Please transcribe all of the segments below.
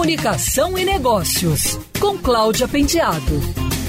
Comunicação e Negócios, com Cláudia Penteado.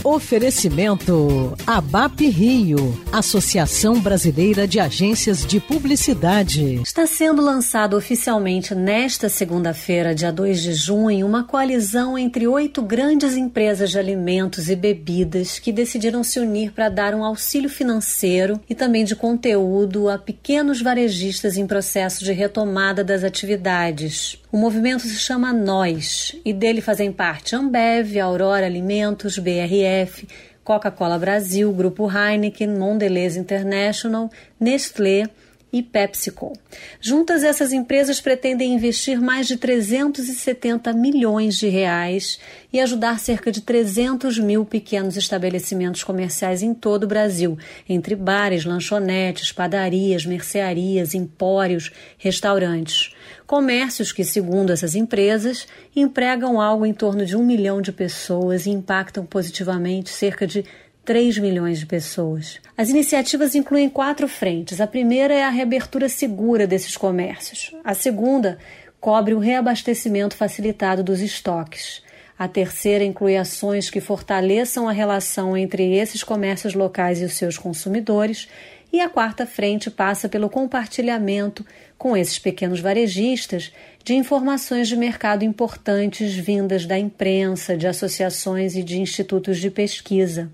Oferecimento ABAP Rio, Associação Brasileira de Agências de Publicidade. Está sendo lançado oficialmente nesta segunda-feira, dia 2 de junho, uma coalizão entre oito grandes empresas de alimentos e bebidas que decidiram se unir para dar um auxílio financeiro e também de conteúdo a pequenos varejistas em processo de retomada das atividades. O movimento se chama Nós e dele fazem parte Ambev, Aurora Alimentos, BRF, Coca-Cola Brasil, Grupo Heineken, Mondelez International, Nestlé e PepsiCo. Juntas, essas empresas pretendem investir mais de 370 milhões de reais e ajudar cerca de 300 mil pequenos estabelecimentos comerciais em todo o Brasil, entre bares, lanchonetes, padarias, mercearias, empórios, restaurantes. Comércios que, segundo essas empresas, empregam algo em torno de um milhão de pessoas e impactam positivamente cerca de 3 milhões de pessoas. As iniciativas incluem quatro frentes. A primeira é a reabertura segura desses comércios. A segunda cobre o reabastecimento facilitado dos estoques. A terceira inclui ações que fortaleçam a relação entre esses comércios locais e os seus consumidores. E a quarta frente passa pelo compartilhamento com esses pequenos varejistas de informações de mercado importantes vindas da imprensa, de associações e de institutos de pesquisa.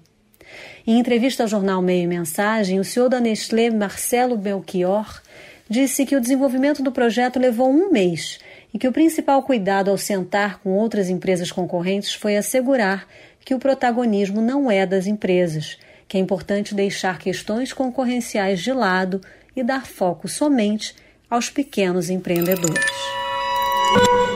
Em entrevista ao jornal Meio e Mensagem, o CEO da Nestlé, Marcelo Belchior, disse que o desenvolvimento do projeto levou um mês e que o principal cuidado ao sentar com outras empresas concorrentes foi assegurar que o protagonismo não é das empresas, que é importante deixar questões concorrenciais de lado e dar foco somente aos pequenos empreendedores.